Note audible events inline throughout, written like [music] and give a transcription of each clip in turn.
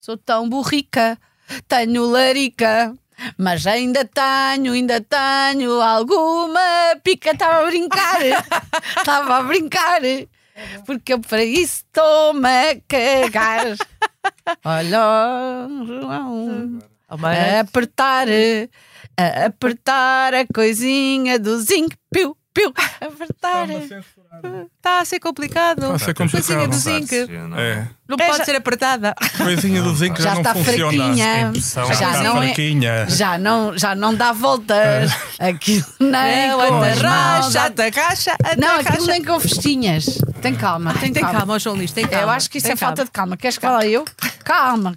Sou tão burrica, tenho larica. Mas ainda tenho, ainda tenho alguma pica. Estava a brincar, [laughs] estava a brincar. Porque eu para isso estou-me a cagar. Olha, João, a apertar, a apertar a coisinha do zinc, piu, piu, apertar. Está a ser complicado. Está a ser Coisinha complicado. do zinc. É. Não É, pode já- ser apertada. Coisinha do zinco Já não funciona. fraquinha. Já já está não é- fraquinha. Já não, já não dá voltas. Aquilo nem Não, com as mãos. anda Não, aquilo nem com festinhas. Tem calma, tem, Tem calma. João Luís, tem calma. Eu acho que isso é falta de calma. Queres que fale eu? Calma.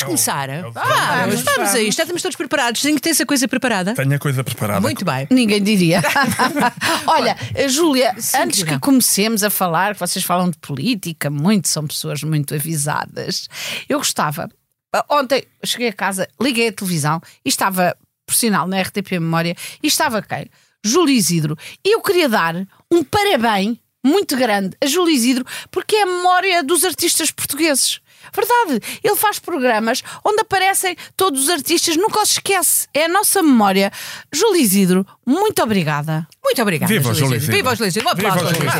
Vamos começar. eu- Ah, vamos, vamos, a isto. Já estamos todos preparados. Tem que ter essa coisa preparada. Tenho a coisa preparada. Muito bem. Ninguém diria. [laughs] Olha, Júlia, antes que comecemos a falar, vocês falam de política, muito, são pessoas muito avisadas. Eu gostava. Ontem cheguei a casa, liguei a televisão e estava, por sinal, na RTP Memória, e estava quem? Júlio Isidro. E eu queria dar um parabéns muito grande a Júlio Isidro, porque é a memória dos artistas portugueses. Verdade, ele faz programas onde aparecem todos os artistas, nunca os esquece. É a nossa memória. Júlio Isidro, muito obrigada. Muito obrigada. Viva o Júlio Isidro. Viva o Júlio Isidro. Um Viva aplauso. o Júlio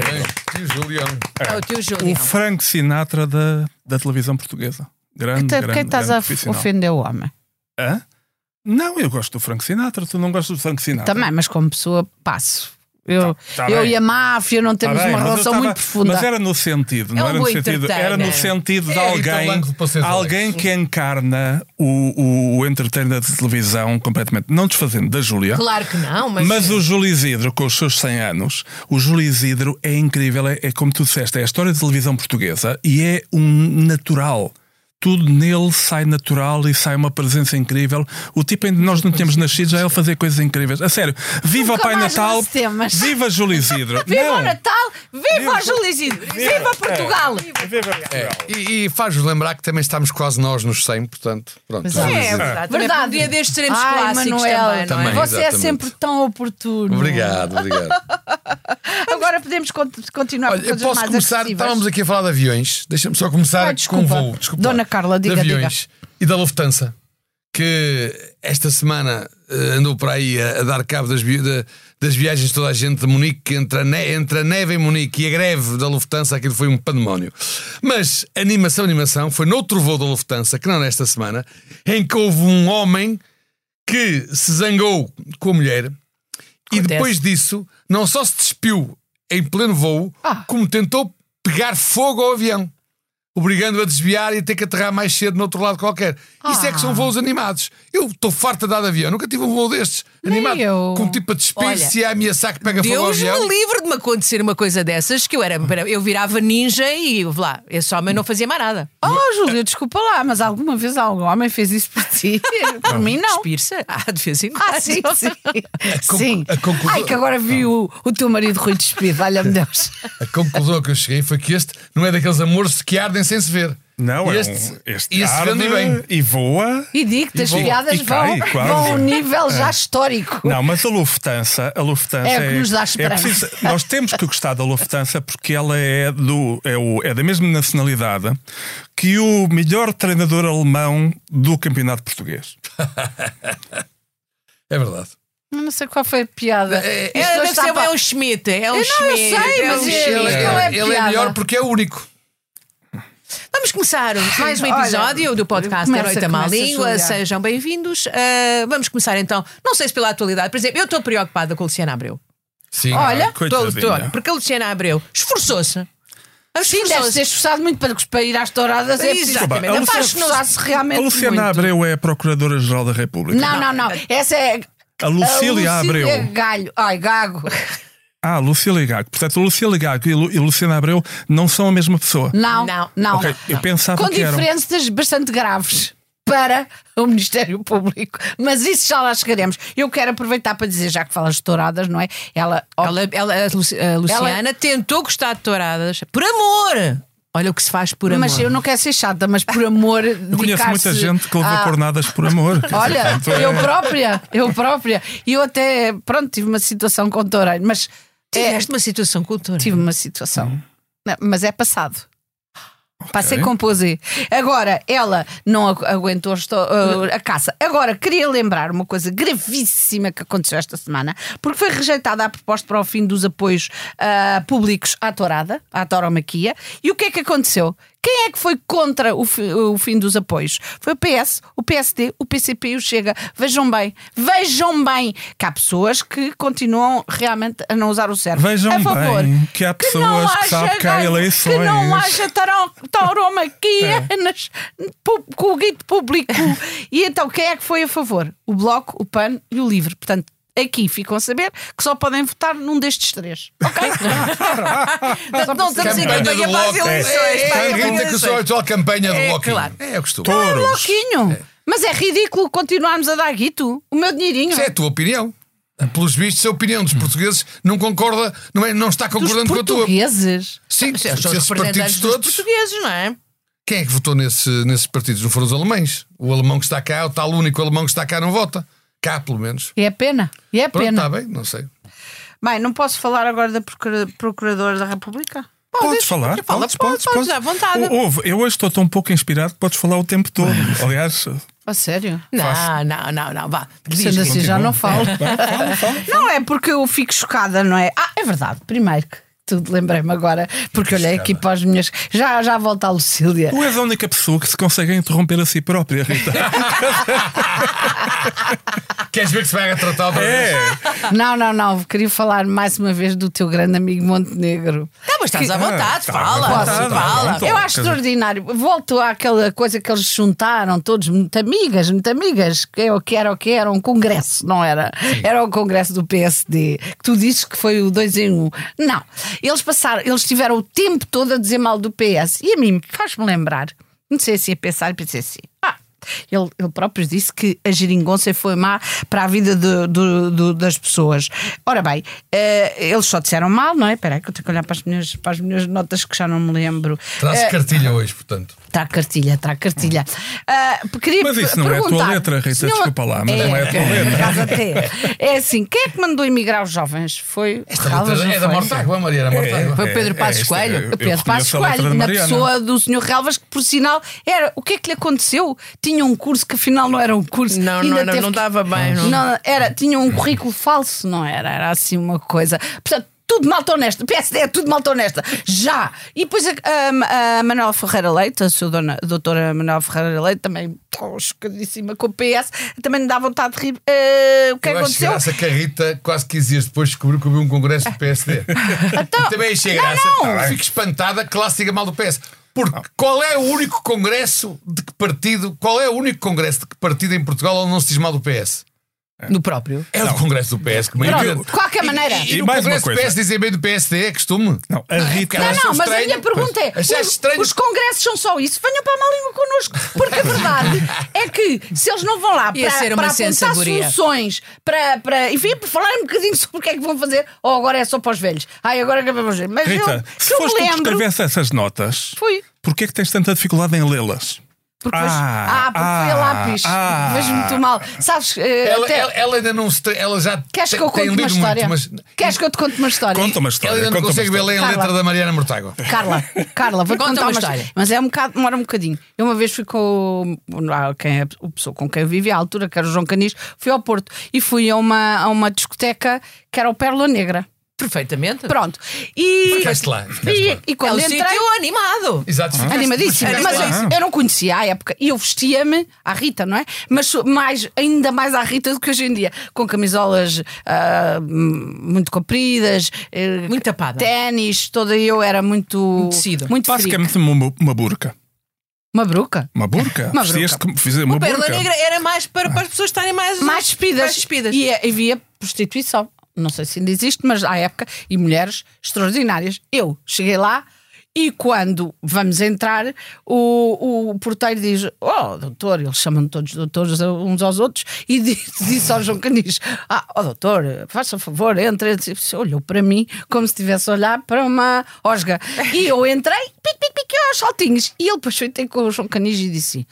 o Julião. É o tio O Júlio. Frank Sinatra da, da televisão portuguesa. Grande, Quem grande, estás grande a ofender o homem? Hã? Não, eu gosto do Frank Sinatra. Tu não gostas do Frank Sinatra? Também, mas como pessoa, passo. Eu, Tá- tá eu e a máfia não Tá temos bem, uma relação estava- muito profunda. Mas era no sentido, não É um era no sentido, era no sentido de É Rita alguém, de alguém que encarna o, o, o entertainer de televisão completamente, não desfazendo da Júlia. Claro que não, mas. Mas o Júlio Isidro, com os seus 100 anos, o Júlio Isidro é incrível, é, é como tu disseste, é a história da televisão portuguesa e é um natural. Tudo nele sai natural e sai uma presença incrível. O tipo em que nós não tínhamos nascido já é ele fazer coisas incríveis. A sério, viva o Nunca Pai mais Natal, [laughs] viva Júlio Isidro. Viva Não. o Natal! Viva, Viva- o Júlio Isidro! Viva, Portugal! É, viva Portugal. E, e faz-nos lembrar que também estamos quase nós nos 100, portanto, pronto. Exato. É Isidro. verdade. Verdade. Um dia destes teremos Ai, clássicos Manuel, também, é? Também. você é exatamente. sempre tão oportuno. Obrigado, obrigado. [laughs] Agora podemos con- continuar Olha, com eu coisas posso mais começar. agressivas. Estávamos aqui a falar de aviões. Deixa-me só começar Ai, com desculpa. um voo. Desculpa. Dona Carla, diga, de aviões e da Lufthansa, que esta semana eh, andou por aí a, a dar cabo das, vi- da- das viagens de toda a gente de Munique, entre a, ne- entre a neve em Munique e a greve da Lufthansa, aquilo foi um pandemónio. Mas animação, animação, foi noutro voo da Lufthansa, que não nesta semana, em que houve um homem que se zangou com a mulher e Acontece. depois disso não só se despiu em pleno voo, Ah. como tentou pegar fogo ao avião, obrigando-o a desviar e a ter que aterrar mais cedo no outro lado qualquer. Isso é que Ah. são voos animados. Eu estou farto de dar de avião, nunca tive um voo destes Nem animado, eu. com um tipo a despir-se e a ameaçar que pega fogo ao Deus avião. me livre de me acontecer uma coisa dessas que eu era. Eu virava ninja e lá, esse homem não fazia mais nada. Oh, Júlio, desculpa lá, mas alguma vez algum homem fez isso por ti? [laughs] Por mim, não. Despir-se. Ah, de vez em quando. Ah, sim, [laughs] sim. con- sim. a conclusão- Ai, que agora vi o, o teu marido Rui despido, valha-me [laughs] Deus. A conclusão que eu cheguei foi que este não é daqueles amores que ardem sem se ver. Não, é este, um, este e esse arde bem. e voa. E digo-te, as E piadas E vão, cai, vão a um nível já histórico. Não, mas a Lufthansa, a Lufthansa É o que nos dá esperança. preciso- nós temos que gostar da Lufthansa porque ela é, do, é, o- é da mesma nacionalidade que o melhor treinador alemão do campeonato português. É verdade. Não sei qual foi a piada. É, É, deve ser pa- é um Schmidt. É um Eu não, eu Schmidt. sei, é mas um é- Schmidt. É ele é melhor porque é o único. Vamos começar mais um Olha, episódio do podcast à Má Língua. Sejam bem-vindos. Ah, vamos começar então. Não sei se pela atualidade, por exemplo, eu estou preocupada com a Luciana Abreu. Sim. Olha, Estou- Coitadinha. estou- porque a Luciana Abreu esforçou-se. Sim, deve ser esforçado muito para, para ir às touradas. É Exatamente. A Luciana- esforçar-se realmente A Luciana muito. Abreu é a Procuradora-Geral da República. Não, não, não. Essa é. A Lucília Abreu. Galho. Ai, Gago. Ah, Lucília Gago. Portanto, a Lucília Gago e Lu- e Luciana Abreu não são a mesma pessoa. Não, Não. não. Ok, eu pensava Com que eram. diferenças bastante graves para o Ministério Público. Mas isso já lá chegaremos. Eu quero aproveitar para dizer, já que falas de touradas, não é? Ela. Ela, ela- a Luci- a Luciana tentou gostar de touradas por amor. Olha o que se faz por amor. Mas eu não quero ser chata, mas por amor. [laughs] Eu conheço muita gente que levou a... cornadas por amor. [laughs] Olha, Portanto, é- eu própria, eu própria. E eu até, pronto, tive uma situação com o toureiro, mas é, Tiveste uma situação cultural. tive uma situação. Não, Mas é passado. Passei Ok. com posé. Agora, ela não agu- aguentou uh, a caça. Agora, queria lembrar uma coisa gravíssima que aconteceu esta semana, porque foi rejeitada a proposta para o fim dos apoios ah, públicos à tourada, à tauromaquia. E o que é que aconteceu? Quem é que foi contra o, o fim dos apoios? Foi o PS, o PSD, o PCP e o Chega. Vejam bem, vejam bem que há pessoas que continuam realmente a não usar o cérebro. Vejam a favor, bem que há pessoas que sabem que há eleições. Que não haja tauromaquia nas, pu- com o guito público. [laughs] e então, quem é que foi a favor? O Bloco, o PAN e o LIVRE. Portanto, aqui ficam a saber que só podem votar num destes três. Ok? Não, não estamos em Campanha para as eleições. É, é, Rita, que sou a campanha do É, Bloco. claro. É o costume. Touros. Bloquinho. Mas é ridículo continuarmos a dar guito. O meu dinheirinho. Isso é a tua opinião. Pelos vistos, a opinião dos portugueses não concorda, não, é, não está concordando com a tua. portugueses. Sim, são os esses partidos todos. portugueses, não é? Quem é que votou nesse, nesses partidos? Não foram os alemães. O alemão que está cá, o tal único alemão que está cá, não vota. Cá, pelo menos. E é pena. E é Pronto, pena. está bem, não sei. Bem, não posso falar agora da Procura- Procuradora da República? Podes falar? Fala, podes, podes, podes, podes, à vontade. Ou- ouve, eu hoje estou tão pouco inspirado que podes falar o tempo todo. Aliás, A sério? Não, não, não, não. Vá. Diz, Sendo assim, já não falo. fala, fala. Não é porque eu fico chocada, não é? Ah, é verdade. Primeiro que tudo lembrei-me agora, porque olhei aqui para as minhas. Já, já volta a Lucília. tu és a única pessoa que se consegue interromper a si própria, Rita. [laughs] Queres ver que se vai outra vez? É. Não, não, não. Queria falar mais uma vez do teu grande amigo Montenegro. Tá, mas estás à vontade, tá, fala. à vontade, fala. pronto. Eu acho extraordinário. Volto àquela coisa que eles juntaram, todos muito amigas, muito amigas, que é o que era o que era um congresso, não era? Era o congresso do PSD, que tu dizes que foi o 2 em 1. Um. Não. Eles passaram, eles tiveram o tempo todo a dizer mal do PS. E a mim faz-me lembrar, não sei assim a pensar, e pensei assim. Ah, ele, ele próprio disse que a geringonça foi má para a vida do- do- do- das pessoas. Ora bem, eh, eles só disseram mal, não é? Espera aí que eu tenho que olhar para as minhas, para as minhas notas que já não me lembro. Traz Eh, cartilha hoje, portanto. Está a cartilha, está a cartilha. Ah, queria Mas isso não é a tua perguntar, letra, Rita, senhor- desculpa lá, mas não é a tua letra. por acaso até. É assim, quem é que mandou emigrar os jovens? Foi Esta letra não é da foi? Mortágua, Mariana Mortágua. Foi o Pedro É, Passos é- Coelho. eu Pedro Passos letra Coelho, da na pessoa do Sr. Relvas, que por sinal era. O que é que lhe aconteceu? Tinha um curso que afinal não era um curso. Não, não, não, não que- dava bem. Não. Não, era, tinha um currículo falso, não era? Era assim uma coisa. Portanto, tudo malta honesta. PSD é tudo malta honesta. Já! E depois a, a, a Manuela Ferreira Leite, a sua dona, a doutora Manuela Ferreira Leite, também chocadíssima com o PS, também me dá vontade de rir. Eh, o que é Eu acho aconteceu? graça que a Rita, quase 15 dias depois, descobriu que houve um congresso do [laughs] PSD. Também achei Então, Não, graça. não. Eu Fico espantada que lá se diga mal do PS. Porque qual é o único congresso de que partido, qual é o único congresso de que partido em Portugal onde não se diz mal do PS? No próprio. É o congresso do PS. Que me Pronto, de qualquer maneira. E, e E no mais uma congresso do coisa. PS dizem bem do PSD, é costume? Não, a Rita. Não, não, mas a estranho, minha pergunta é: os, estranho? os congressos são só isso? Venham para a má língua connosco. Porque a verdade [laughs] é que se eles não vão lá para, ser uma para apontar soluções, para, para, enfim, para falar um bocadinho sobre o que é que vão fazer, ou agora é só para os velhos. Ai, agora é que é para os velhos. Mas Rita, eu, se que eu foste me tu que lembro. escrevesse essas notas, Fui. porquê é que tens tanta dificuldade em lê-las? Porque vejo- Ah, ah, porque foi a ah, lápis. ah. Vejo muito mal. Sabes, eh, Ela, até- ela- ela ainda não se. Ela já queres que eu conte uma história? muito, mas Queres que eu te conte uma história? Conta uma ela história. ainda não consegue ver ler a letra da Mariana Mortágua. Carla, Carla, vou Conta contar uma história. história. Mas é um bocado, demora um bocadinho. Eu uma vez fui com o, ah, quem é, o pessoa com quem eu vivia à altura, que era o João Canis, fui ao Porto e fui a uma, a uma discoteca que era o Pérola Negra. Perfeitamente. Pronto. E, Ficaste lá, ficaste e, lá. e É quando um entrei. sítio animado. Exato, ficaste- Animadíssima, mas Animadíssima. eu, eu não conhecia à época e eu vestia-me à Rita, não é? Mas mais, ainda mais à Rita do que hoje em dia, com camisolas ah, hum, muito compridas, eh, Muito tapada. ténis, toda eu era muito. tecido. Muito. Basicamente uma, uma burca. Uma bruca. Uma burca. Uma Vestias-te como- fizer uma O Pérola burca. Negra era mais para, para as pessoas estarem mais, mais despidas. mais despidas. E é- havia prostituição. Não sei se ainda existe, mas à época, e mulheres extraordinárias. Eu cheguei lá e quando vamos entrar, o, o porteiro diz: Oh, doutor, eles chamam todos doutores uns aos outros, e disse, [laughs] disse ao João Canis: Ah, oh, doutor, faça favor, entre. entre." Olhou para mim como se estivesse a olhar para uma osga. E eu entrei, pique, pique, pique, aos saltinhos. E ele depois foi ter com o João Canis e disse: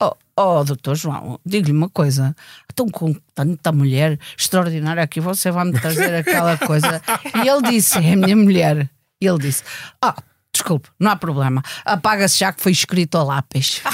Oh, oh doutor João, diga-lhe uma coisa. Estão com tanta mulher extraordinária aqui, você vai-me trazer aquela coisa. E ele disse: É a minha mulher. E ele disse: Ah, desculpe, não há problema. Apaga-se já que foi escrito a lápis. [laughs]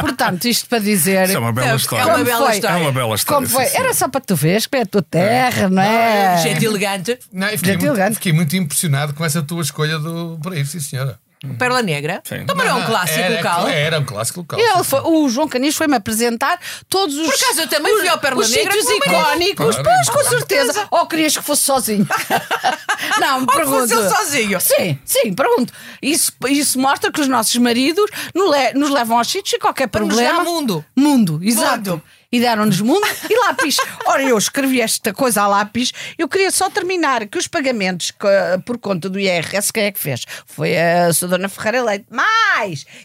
Portanto, isto para dizer. Isso é uma bela É história. uma como bela foi? história. É uma bela história. Como foi? sim, sim. Era só para tu veres que é a tua terra, não é? Gente elegante. Não, fiquei, Gente muito, elegante. fiquei muito impressionado com essa tua escolha do para ir, sim, senhora. Pérola Negra. Sim. Mas não é um Não, clássico era, local. Era um clássico local. Ele foi- o João Canis foi-me apresentar todos os. Por acaso, eu também fui ao Pérola os Negra o marido. icónicos, Claro, pois, com claro. certeza. Ou querias que fosse sozinho? [laughs] não, me Ou que pergunto. fosse ele sozinho. Sim, sim, pergunto. Isso, isso mostra que os nossos maridos nos, le- nos levam aos sítios e qualquer Para nos problema. dar mundo. Mundo, exato. Mundo. E deram-nos mundo e lápis. [laughs] Ora, eu escrevi esta coisa a lápis. Eu queria só terminar que os pagamentos que, por conta do IRS, quem é que fez? Foi a Sra. Dona Ferreira Leite. Mas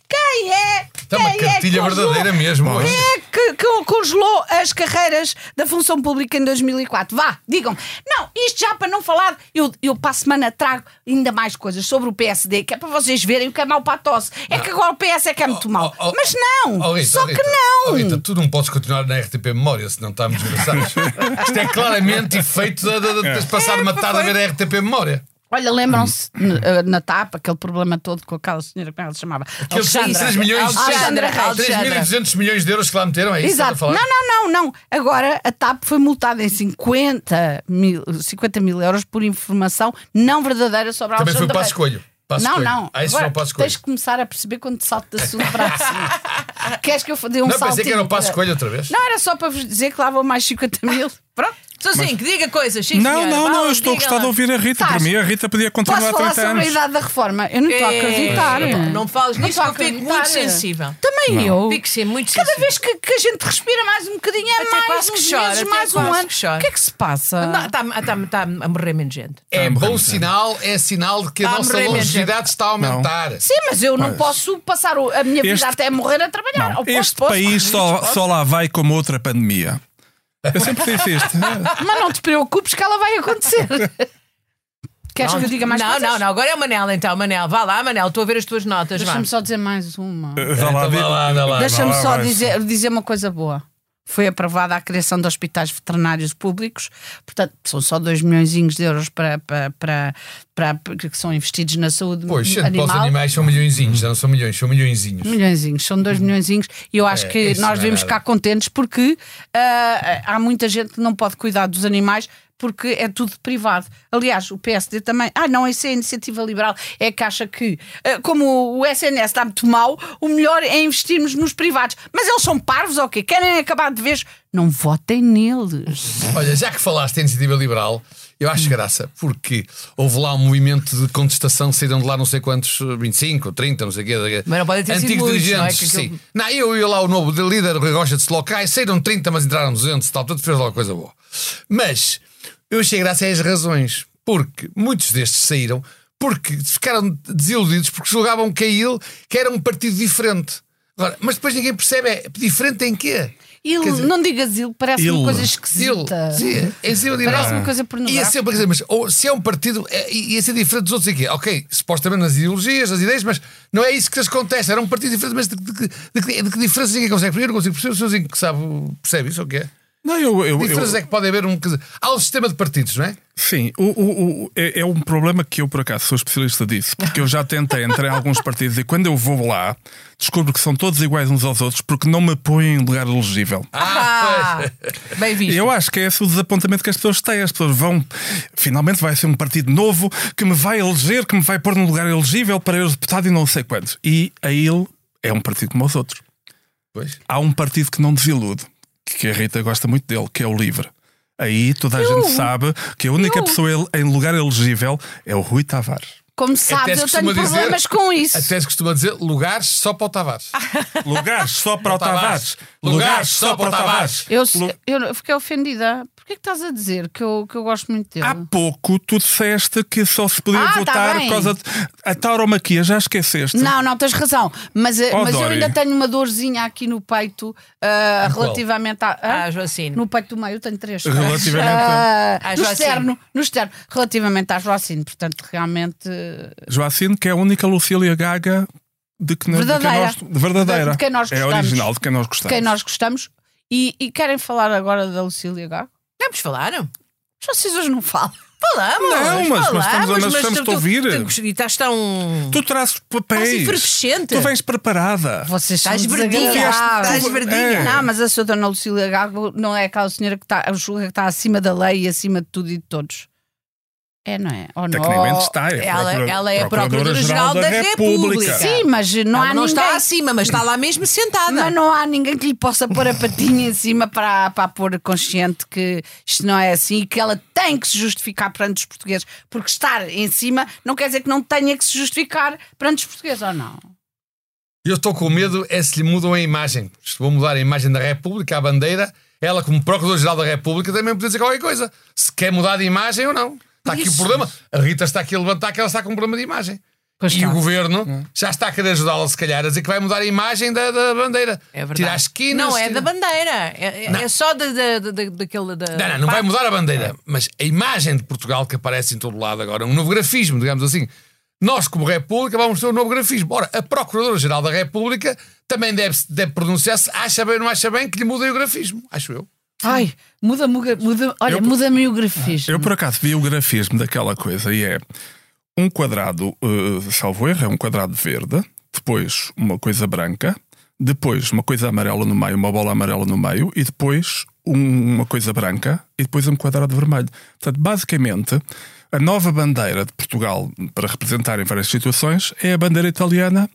quem é? Está uma quem é que cartilha congelou- verdadeira mesmo. hoje. Quem é que, que congelou as carreiras da função pública em 2004? Vá, digam. Não, isto já para não falar, eu, eu para a semana trago ainda mais coisas sobre o PSD, que é para vocês verem o que é mau para a tosse. É que agora o PS é que é muito mau. Oh, oh, Mas não, oh, Rita, só oh, que não. oh, Rita, tu não podes continuar na RTP Memória, senão estamos desgraçados. [laughs] Isto é claramente efeito de, de, de teres passado uma tarde a ver a RTP Memória. Olha, lembram-se eh, na TAP, aquele problema todo com aquela senhora, como é que ela se chamava? Aqueles Alexandra. 3 milhões, Alexandra Reis. 3.200 milhões de euros que lá meteram, é isso Exato. Não, não, não, não. Agora a TAP foi multada em 50 mil, 50 mil euros por informação não verdadeira sobre a Também foi Alexandra para a Reis. escolho. Passo não, Coelho. não. Ah, isso Agora, não tens de começar a perceber quando te salto de assunto para. [laughs] Queres que eu dê um Não, salto? pensei que era o passo escolha outra vez. Não, era só para vos dizer que lá vão mais 50 mil. Pronto. Sozinho, que diga coisas. sim, Não, senhora. não, não, eu estou a gostar de ouvir a Rita. Para mim, a Rita podia continuar Posso há falar 30 sobre a anos. idade da reforma? Eu não estou a É, acreditar. Não fales Não nisso estou que a eu fico acreditar. muito sensível. Também eu. Fico sim, muito Cada sensível. vez que, que a gente respira mais um bocadinho é Até mais quase que uns chora, meses, até mais um quase ano. que. O que é que se passa? Está a morrer menos gente. É bom sinal, é sinal de que a Está a nossa morrer longevidade está a aumentar. Sim, mas eu não posso passar o- a minha vida Este- até morrer a trabalhar. Não, Ou posso, este posso, país só, só lá vai como outra pandemia. Eu sempre disse isto. Mas não te preocupes que ela vai acontecer. Queres que eu diga mais não, coisas? não, não. Agora é o Manel, então. Manel, vá lá, Manel. Estou a ver as tuas notas. Vá. Deixa-me só dizer mais uma. Vá lá, Então vá lá, anda lá. Deixa-me só vai. dizer, dizer uma coisa boa. Foi aprovada a criação de hospitais veterinários públicos, portanto, são só 2 milhões de euros para, para, para, para- que são investidos na saúde Pois, para os animal. animais são milhõezinhos, já não são milhões, são milhõezinhos. Milhõezinhos, são 2 milhõezinhos e eu acho É, que nós é devemos ficar contentes porque ah, há muita gente que não pode cuidar dos animais porque é tudo privado. Aliás, o PSD também. Ah, não, isso é a iniciativa liberal. É que acha que, ah, como o SNS está muito mal, o melhor é investirmos nos privados. Mas eles são parvos ou quê? Querem acabar de vez? Não votem neles. Olha, já que falaste em iniciativa liberal, eu acho graça, porque houve lá um movimento de contestação, saíram de lá não sei quantos, 25, 30, não sei o quê. Mas não podem ter sido Antigos muitos, não é? dirigentes, Que aquilo- sim. Não, eu e lá o novo líder, o Rui Rocha de locais, saíram 30, mas entraram 200 e tal, portanto fez lá uma coisa boa. Mas eu achei graça às razões, porque muitos destes saíram porque ficaram desiludidos porque julgavam que a IL que era um partido diferente. Agora, mas depois ninguém percebe, é diferente em quê? Il, dizer- não digas il, parece uma Il. coisa Ele, esquisita. sim, é ser Parece uma coisa Ia pornográfica. ser, por exemplo, mas ou, se é um partido, é, ia ser diferente dos outros aqui. Ok, supostamente nas ideologias, nas ideias, mas não é isso que lhes acontece. Era um partido diferente, mas de, de, de, de, de que diferença ninguém consegue? Primeiro, não consigo perceber, o senhorzinho que sabe, percebe isso ou o quê? Não, eu, eu, Que diferença eu- é que pode haver um. Há um sistema de partidos, não é? Sim, o, o- o- é, é um problema que eu, por acaso, sou especialista disso, porque eu já tentei entrar em alguns partidos e quando eu vou lá, descubro que são todos iguais uns aos outros porque não me põem em lugar elegível. Ah, bem E visto. eu acho que é esse o desapontamento que as pessoas têm. As pessoas vão, finalmente vai ser um partido novo que me vai eleger, que me vai pôr num lugar elegível para eu deputado e não sei quantos. E a ele é um partido como os outros. Pois. Há um partido que não desilude, que a Rita gosta muito dele, que é o Livre. Aí toda a gente sabe que a única pessoa ele- em lugar elegível é o Rui Tavares. Como Até sabes, se eu tenho costuma dizer- problemas com isso. Até se costuma dizer lugares só para o Tavares. [laughs] Lugares só para o Tavares. Lugares só para o Tavares. Tavares. Eu, eu fiquei ofendida. Porquê que estás a dizer que eu, que eu gosto muito dele? Há pouco tu disseste que só se podia Ah, tá votar bem. por causa de. A tauromaquia, já esqueceste? Não, não, tens razão. Mas, eh, Oh, mas eu ainda tenho uma dorzinha aqui no peito qual? relativamente à. Ah, Joacine. No peito do meio eu tenho três. Relativamente Ah, à no Joacine. externo, no externo. Relativamente à Joacine. Portanto, realmente. eh, Joacine, que é a única Lucília Gaga de que, de quem Verdadeira. nós, de verdadeira. De quem nós é gostamos. original, de quem nós gostamos. Quem nós gostamos. E, e querem falar agora da Lucília Gago? Vamos falar? Vocês hoje não falam. Falamos. Não, mas- mas falamos, estamos- mas mas estamos-te tu- a ouvir. tu- E estás tão. Tu trazes papéis. Estás. Tu vens preparada. Vocês são Estás verdinha. Estás verdinha. É. Não, mas a sua dona Lucília Gago não é aquela senhora que está, julga que está acima da lei e acima de tudo e de todos. É, não é? Ou não? Tecnicamente está. É Ela- Procura- ela é a Procuradora-Geral Procuradora-Geral da República. Sim, mas não há Ela não ninguém. está acima, mas está lá mesmo sentada. Mas não há ninguém que lhe possa pôr a patinha em cima para, para pôr consciente que isto não é assim e que ela tem que se justificar perante os portugueses. Porque estar em cima não quer dizer que não tenha que se justificar perante os portugueses, ou não? Eu estou com medo é se lhe mudam a imagem. Se vou mudar a imagem da República, a bandeira, ela, como Procurador-Geral da República, também pode dizer qualquer coisa. Se quer mudar de imagem ou não. Está aqui o problema. A Rita está aqui a levantar que ela está com um problema de imagem. Pois e está. o governo já está a querer ajudá-la, se calhar, a dizer que vai mudar a imagem da, da bandeira. É verdade. Tirar as esquinas. Não, é tirar- da bandeira. É, é- é só da, da, da- daquele. Da, Não, não, não vai mudar a bandeira, mas a imagem de Portugal que aparece em todo lado agora, um novo grafismo, digamos assim. Nós, como República, vamos ter um novo grafismo. Ora, a Procuradora-Geral da República também deve, deve pronunciar-se, acha bem ou não acha bem, que lhe mudem o grafismo, acho eu. Ai, muda, muda, muda olha, Eu- muda-me o grafismo. Eu por acaso vi o grafismo daquela coisa e é um quadrado, uh, salvo erro, é um quadrado verde, depois uma coisa branca, depois uma coisa amarela no meio, uma bola amarela no meio, e depois um- uma coisa branca e depois um quadrado vermelho. Portanto, basicamente, a nova bandeira de Portugal para representar em várias situações é a bandeira italiana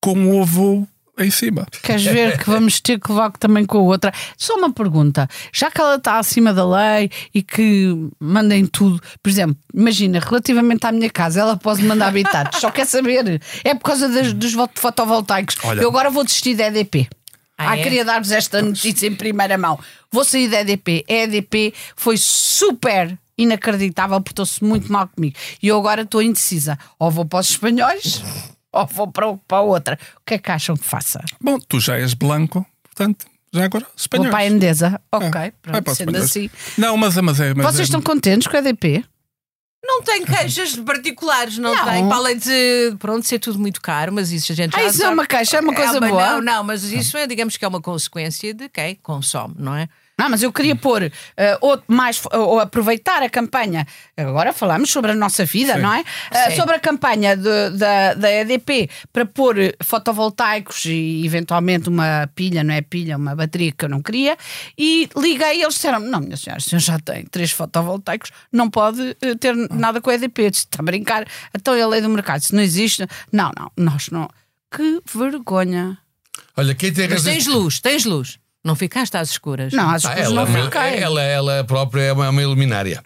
com um ovo em cima. Queres ver que vamos ter que levar também com a outra? Só uma pergunta. Já que ela está acima da lei e que mandem tudo, por exemplo, imagina, relativamente à minha casa, ela pode mandar habitados. Só quer saber. É por causa das- dos vo- fotovoltaicos. Olha. Eu agora vou desistir da EDP. Ah, Ah, é? queria dar-vos esta notícia em primeira mão. Vou sair da EDP. A EDP foi super inacreditável, portou-se muito mal comigo. E eu agora estou indecisa. Ou vou para os espanhóis, ou vou para, para outra. O que é que acham que faça? Bom, tu já és blanco, portanto, já agora Vou espanhol. para a Endesa. Ok, Vai pronto, sendo espanhóis. assim. Não, mas, é- mas é. Mas Vocês é- estão contentes com a EDP? Não tem queixas particulares, não, Não. tem. Para além de, pronto, ser tudo muito caro, mas isso a gente Ah, já isso é sabe. uma queixa, é uma coisa uma- boa. Não, não, mas isso é, digamos que é uma consequência de quem consome, não é? Não, mas eu queria pôr eh, outro- mais ou aproveitar a campanha. Agora falamos sobre a nossa vida, não é? Sim. sobre a campanha de- da, da EDP para pôr fotovoltaicos e eventualmente uma pilha, não é pilha, uma bateria que eu não queria. E liguei e eles disseram: Não, minha senhora, o senhor já tem três fotovoltaicos, não pode eh, ter nada com a EDP. Eu disse, Está a brincar? Então é a lei do mercado. Se não existe, não, não, nós não. Que vergonha. Olha, quem tem Mas razão. tens luz, tens luz. Não ficaste às escuras. Não, as Ah, coisas ela, não fiquei. ela, ela própria é uma, é uma iluminária.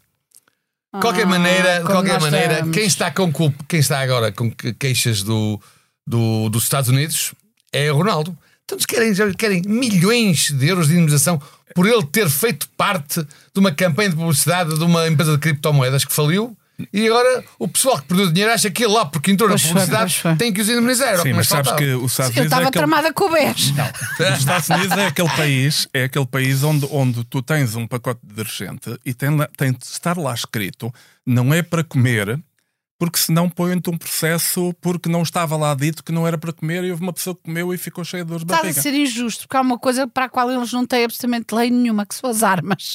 De qualquer Ah, maneira, de qualquer maneira estamos. quem, está com culpa, quem está agora com que- queixas do, do- dos Estados Unidos é o Ronaldo. Então eles querem, querem milhões de euros de indemnização por ele ter feito parte de uma campanha de publicidade de uma empresa de criptomoedas que faliu. E agora o pessoal que perdeu dinheiro acha que ele lá, porque entrou na Pois foi, publicidade, foi. tem que os indemnizar. O Sim, que mas sabes faltava. que os Estados Eu Unidos é estava aquele... tramada com o BES. Os Estados Unidos é aquele país, é aquele país onde, onde tu tens um pacote de detergente e tem, tem de estar lá escrito não é para comer porque senão põem-te um processo porque não estava lá dito que não era para comer e houve uma pessoa que comeu e ficou cheia de dores de Estás a barriga. ser injusto, porque há uma coisa para a qual eles não têm absolutamente lei nenhuma, que são as armas.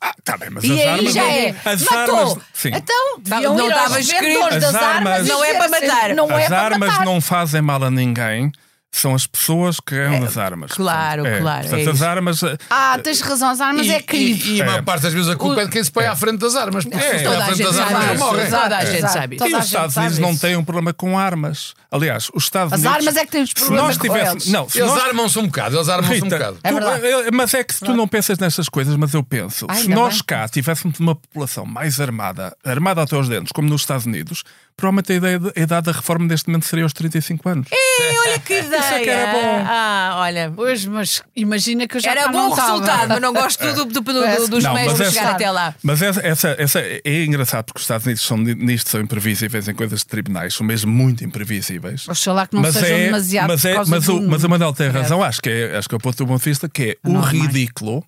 Ah, tá bem, mas E as aí armas. já não- é. As Matou. armas. Sim. Então, deviam não ir aos estava escrito. das As armas. armas- Não é para matar. Não é as para armas matar. não fazem mal a ninguém. São as pessoas que ganham das armas. claro, Portanto, claro, Portanto, é as isso. armas. eh, Ah, tens razão, as armas E, é crime. e, e a maior É. parte das vezes a culpa é de quem se põe à frente das armas. Porque É. Toda a frente das armas. Toda a Exato, gente sabe E os Estados Unidos não têm um problema com armas. Aliás, os Estados As Unidos. armas é que têm os se problemas nós com tivéssemos, eles. Não, se Eles nós, armam-se um bocado, eles armam-se um bocado. É tu- verdade. eh, mas é que tu não pensas nestas coisas, mas eu penso. Ai, se nós bem. cá tivéssemos uma população mais armada, armada até aos dentes, como nos Estados Unidos, provavelmente a, ideia de- a idade da reforma neste momento seria aos 35 anos. Ei, olha que [laughs] ideia. é que era bom. Ah, olha. Pois, mas imagina que eu já Era cá bom não o resultado, mas não gosto do, do, do- do- dos Não, meios mas para essa- chegar até lá. Mas essa, essa, essa é engraçado porque os Estados Unidos são, nisto são imprevisíveis em coisas de tribunais, são mesmo muito imprevisíveis. Oxalá que não sejam demasiado mas, é, mas, o, mas o Manel tem razão, acho que é, acho que é o ponto do ponto de vista, que é o Normais. ridículo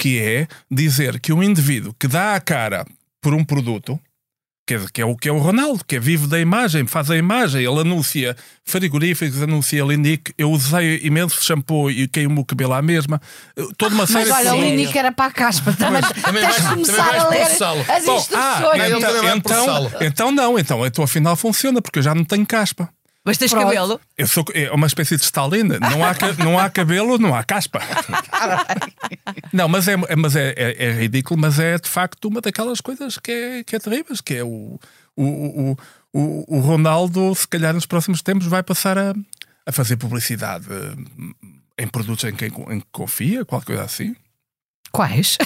que é dizer que um indivíduo que dá a cara por um produto, que é, que é o que é o Ronaldo, que é vivo da imagem, faz a imagem, ele anuncia frigoríficos, anuncia Linique, eu usei imenso shampoo e queimo o cabelo à mesma, toda uma série Mas olha, de o? Linique era para a caspa. Também, Também de vais- começar também a ler as Bom, instruções. ah, Ele também então, vai então, processá-lo. então não, então, então afinal funciona, porque eu já não tenho caspa. Mas tens Pronto. cabelo? Eu sou é uma espécie de Stalin. Não há, não há cabelo, não há caspa. [laughs] Não, mas, é, é- mas é, é- é ridículo, mas é de facto uma daquelas coisas que é, que é terríveis, que é o, o, o, o, o Ronaldo, se calhar nos próximos tempos, vai passar a, a fazer publicidade eh, em produtos em quem, em que confia, qualquer coisa assim. Quais?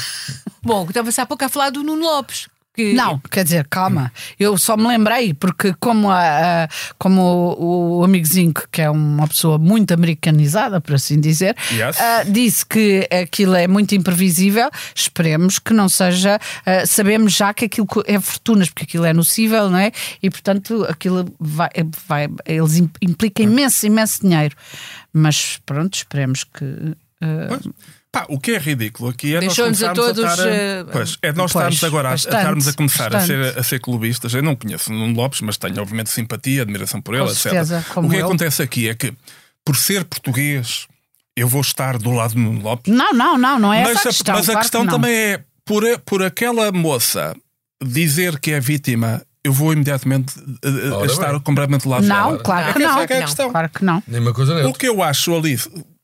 [laughs] Bom, estava-se há pouco a falar do Nuno Lopes. Que... Não, quer dizer, calma. Eu só me lembrei, porque como, a, a- como o, o amigozinho, que é uma pessoa muito americanizada, por assim dizer, Yes. ah, disse que aquilo é muito imprevisível. Esperemos que não seja. ah, sabemos já que aquilo é fortunas, porque aquilo é nocível, não é? E portanto aquilo vai. vai eles im- implica imenso, imenso dinheiro. Mas pronto, esperemos que. Pois. Pá, o que é ridículo aqui é nós Deixou-nos a começarmos todos, estar a- eh, Pois, é nós Pois, estarmos agora a- a, bastante, estarmos a começar a bastante. ser, a ser clubistas. Eu não conheço o Nuno Lopes, mas tenho obviamente simpatia, admiração por ele, Com etc. certeza, como o que eu. acontece aqui é que, por ser português, eu vou estar do lado do Nuno Lopes. Não, não, não, não é mas essa a a, questão. mas a claro questão que não. também é, por, a- por aquela moça dizer que é vítima, eu vou imediatamente eh, eh, Ora estar bem. completamente do lado Não, claro que Essa não. é que é a questão. Claro que não. Nem uma coisa nem O outra. que eu acho ali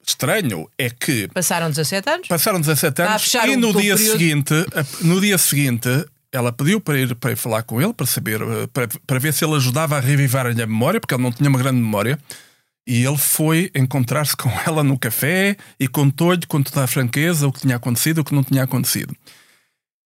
estranho é que Passaram 17 anos? Passaram 17 Está a anos e no dia, período. seguinte, no dia seguinte ela pediu para ir, para ir falar com ele para saber eh, para, para ver se ele ajudava a revivar-lhe a memória, porque ele não tinha uma grande memória. E ele foi encontrar-se com [laughs] ela no café e contou-lhe com toda a franqueza o que tinha acontecido e o que não tinha acontecido.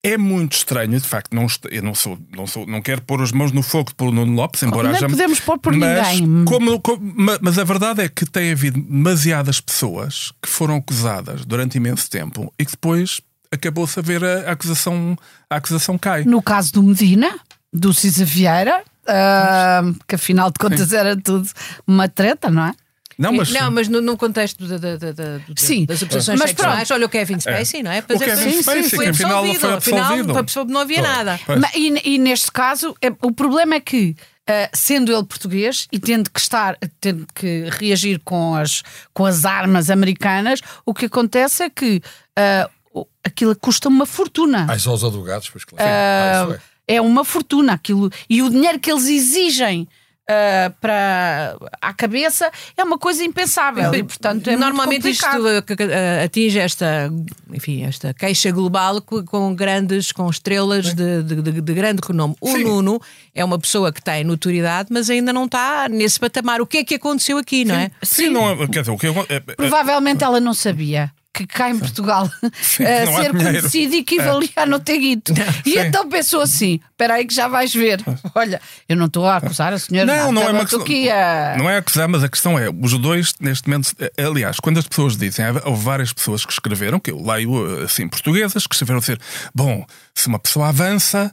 É muito estranho, de facto, não, eu não sou, não sou, não quero pôr as mãos no fogo pelo Nuno Lopes, embora Nem haja podemos pôr por mas, ninguém. como- como- ma- mas a verdade é que tem havido demasiadas pessoas que foram acusadas durante imenso tempo e que depois acabou-se a ver a, acusação, a acusação cai. No caso do Medina, do Cisa Vieira, ah, que afinal de contas era tudo uma treta, não é? Não, mas, não, mas no, no contexto da- da- da- Sim. das acusações Mas sexuais, pronto. olha o Kevin Spacey, não é? Pois O é, Kevin sim, Spacey, sim, foi que afinal absolvido. foi Afinal, absolvido. foi absolvido, não havia nada. Pois. Ma- E, e neste caso, é- o problema é que, ah, sendo ele português e tendo que estar, tendo que reagir com as, com as armas americanas, o que acontece é que ah, o- aquilo custa uma fortuna. Ai, só os advogados, pois claro. Ah, isso é. é uma fortuna aquilo. E o dinheiro que eles exigem ah, para à cabeça é uma coisa impensável. E, portanto, é Normalmente muito isto uh, uh, atinge esta, enfim, esta queixa global co- com grandes, com estrelas de, de- de- de grande renome. O Sim. Nuno é uma pessoa que tem notoriedade, mas ainda não está nesse patamar. O que é que aconteceu aqui, não é? sim, não, é- quer dizer, o que eu, é- é- Provavelmente ela não sabia. Que cá em Portugal [laughs] Sim, eh, ser conhecido equivalia a não ter guito. [laughs] E Sim. então pensou assim: espera aí que já vais ver. [laughs] Olha, eu não estou a acusar a senhora. Não, não é uma questão. aqui a- Não é acusar, mas a questão é: os dois, neste momento, eh, aliás, quando as pessoas dizem, houve várias pessoas que escreveram, que eu leio eh, assim, portuguesas, que escreveram dizer: bom, se uma pessoa avança,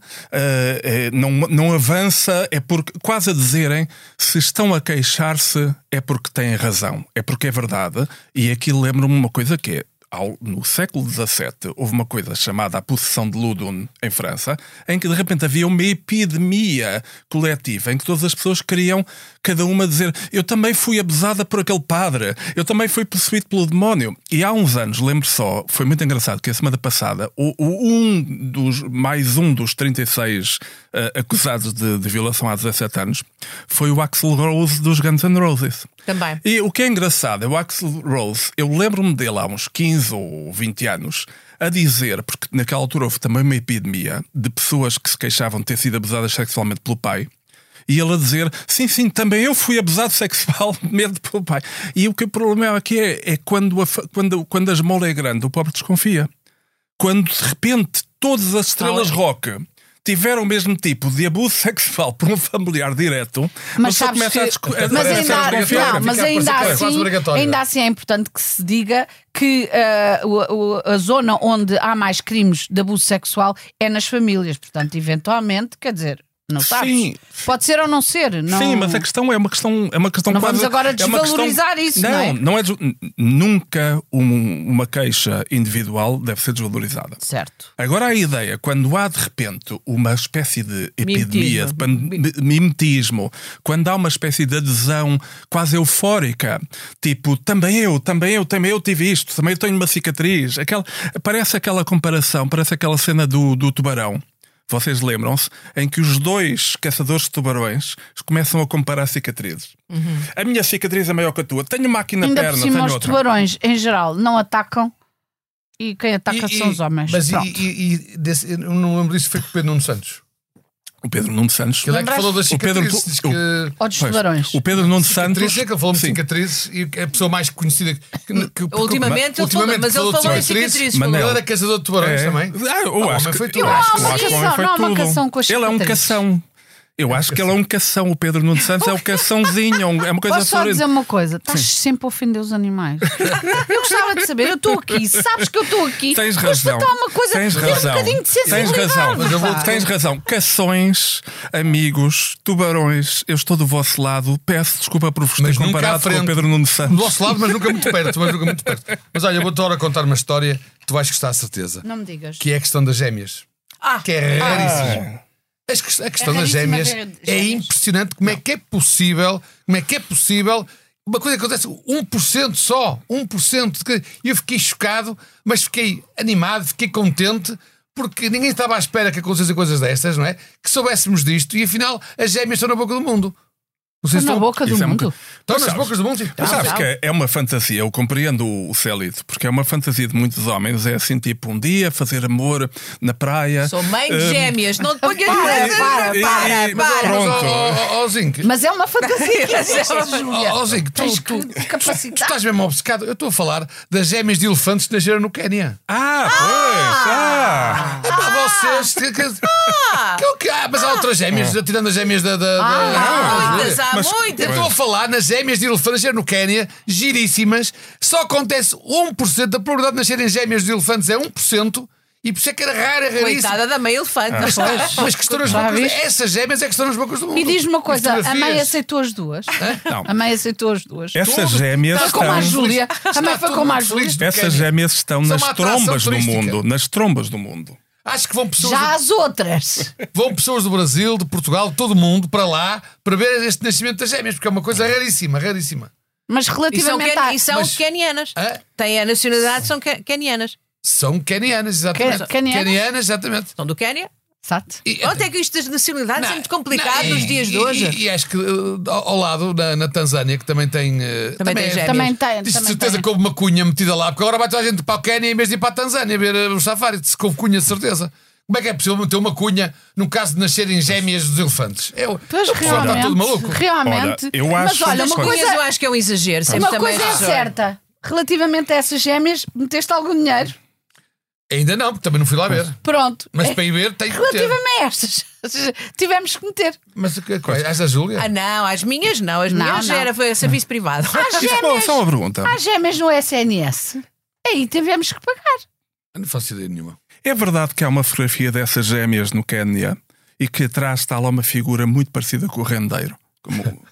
não, não avança, é porque, quase a dizerem, se estão a queixar-se, é porque têm razão, é porque é verdade, e aquilo lembra-me uma coisa que é. Ao- no século XVII, houve uma coisa chamada a possessão de Ludun, em França, em que de repente havia uma epidemia coletiva, em que todas as pessoas queriam, cada uma dizer: Eu também fui abusada por aquele padre, eu também fui possuído pelo demónio. E há uns anos, lembro só, foi muito engraçado que a semana passada, o, o- um dos, mais um dos 36 eh, acusados de, de violação há 17 anos foi o Axel Rose dos Guns N' Roses. Também. E o que é engraçado é o Axel Rose, eu lembro-me dele há uns 15 ou 20 anos, a dizer, porque naquela altura houve também uma epidemia de pessoas que se queixavam de ter sido abusadas sexualmente pelo pai. E ele a dizer: sim, sim, também eu fui abusado [laughs] sexualmente pelo pai. E o que o problema aqui é, é quando, a quando, quando a esmola é grande, o pobre desconfia. Quando de repente todas as estrelas rock tiveram o mesmo tipo de abuso [laughs] sexual por um familiar direto, Mas você sabes começa a que, a- mas a- a- ainda, a- não, mas ainda assim, ainda assim é importante que se diga que o- o- a zona onde há mais crimes de abuso sexual é nas famílias. Portanto, eventualmente, quer dizer, não sabes. Sim. Pode ser ou não ser. Não... Sim, mas a questão é uma questão, é uma questão Não quase, vamos agora é desvalorizar isso, não é? Não, é nunca um- uma queixa individual deve ser desvalorizada. Certo. Agora a ideia, quando há de repente uma espécie de epidemia, de Mimetismo. mimetismo, quando há uma espécie de adesão quase eufórica, tipo, também eu, também eu, também eu tive isto, também eu tenho uma cicatriz, aquela, parece aquela comparação, parece aquela cena do, do tubarão. Vocês lembram-se em que os dois caçadores de tubarões começam a comparar cicatrizes. A minha cicatriz é maior que a tua. Tenho uma aqui na Ainda perna, por cima, tenho os outra. tubarões, em geral, não atacam e quem ataca E- são e- os homens. Mas e, Pronto. e, e desse, eu não lembro disso, foi com o Pedro Nuno Santos. O Pedro Nuno Santos. Ele é que falou das O Pedro- cicatrizes. o- que- Ou dos tubarões. O Pedro Nuno Santos. Cicatrizes, é que ele falou de cicatrizes e é a pessoa mais conhecida. Que, que, que- Ultimamente ele falou, mas ele falou de cicatrizes. Mas. Ele era caçador de tubarões É. também. Ah, eu Ah, o acho que, foi tudo. eu acho que Não, o homem foi é uma tudo. canção com as Ele é um cação. Eu acho que ele é um cação. O Pedro Nuno Santos é um [laughs] caçãozinho. é um- É uma coisa Posso só dizer uma coisa? Estás sempre a ofender os animais. [laughs] eu gostava de saber, eu estou aqui, sabes que eu estou aqui. Tens razão. uma coisa, Tens razão. um bocadinho de Tens razão. Mas eu vou-. Tens razão. Cações, amigos, tubarões, eu estou do vosso lado. Peço desculpa por vos ter Mas comparado com o frente. Pedro Nuno Do Santos. nosso lado, mas nunca muito perto. Mas nunca muito perto. Mas olha, eu vou-te agora contar uma história que tu vais gostar, certeza. Não me digas. Que é a questão das gêmeas. Ah. Que é raríssimo. As que- A questão É das gêmeas é gêmeas. impressionante como é que é possível, como é que é possível uma coisa que acontece 1% só, 1%. de que- E eu fiquei chocado, mas fiquei animado, fiquei contente, porque ninguém estava à espera que acontecessem coisas destas, não é? Que soubéssemos disto e afinal as gêmeas estão na boca do mundo. Não sei se na estão, boca do Isso é mundo. estão nas sabes- bocas do mundo. Mas sabes que é uma fantasia, eu compreendo o Célito, porque é uma fantasia de muitos homens, é assim tipo um dia fazer amor na praia. Sou mãe de Hum, gêmeas, não te ponhas Para, para, e- para, para. Mas é uma fantasia, [laughs] Júlia. ó, Zinc, tu, estás mesmo obcecado. Eu estou a falar das gêmeas de elefantes que nasceram no Quénia. Ah, pois! Ah! É para vocês. Que, que, que, o que há? Mas há outras gêmeas, tirando as gêmeas da. Há Mas- muitas. Eu estou a falar nas gêmeas de elefantes nasceram no Quénia, giríssimas. Só acontece 1%. Da probabilidade de nascerem gêmeas de elefantes é 1%. E por isso é que era raro, é raríssimo. Coitada da meia elefante. Mas, mas que estão nas bocas. Essas gêmeas é que estão nas bocas do mundo. E diz-me uma coisa, a mãe aceitou as duas? Não. A mãe aceitou as duas. Essas gêmeas Foi como a estão. Júlia. Está Também foi como a Júlia. Essas gêmeas estão nas trombas do mundo. Nas trombas do mundo. Acho que vão pessoas, Já as outras. [laughs] vão pessoas do Brasil, de Portugal, de todo o mundo para lá para ver este nascimento das gêmeas, porque é uma coisa raríssima, raríssima. Mas E são, relativamente ken- à... e são Mas-. Hã? Têm a nacionalidade, são ke- quenianas. São quenianas, exatamente. Ke- quenianas? Quenianas, exatamente. São do Quénia. Exato. E- Ontem é que isto das nacionalidades é Não, muito complicado não, nos e- dias de hoje. E, e acho que uh, ao ao lado, na, na Tanzânia, que também tem. uh, Também tem gêmeas. Também tem. Diz de também certeza tem. que houve uma cunha metida lá, porque agora vai toda a gente para o Quénia em vez de ir para a Tanzânia ver uh, o safari. Se houve cunha, de certeza. Como é que é possível meter uma cunha no caso de nascerem gêmeas dos elefantes? É, o Pois o pessoal está tudo realmente, maluco. realmente. Olha, eu Mas acho- olha, As uma Mas cunhas coisa, eu acho que é um exagero. Uma também coisa é achei. certa. Relativamente a essas gêmeas, meteste algum dinheiro. Ainda não, porque também não fui lá ver. Pronto. Mas É, para ir ver, tem que ter. Relativamente a estas, [laughs] tivemos que meter. Mas o que- é? Esta Júlia? Ah, não, as minhas não. As Não, minhas não. era foi serviço privado. Há Isso é gêmeas, só uma pergunta. há gêmeas no SNS. Aí tivemos que pagar. Não faço ideia nenhuma. É verdade que há uma fotografia dessas gêmeas no Quénia e que atrás está lá uma figura muito parecida com o rendeiro. Como... [laughs]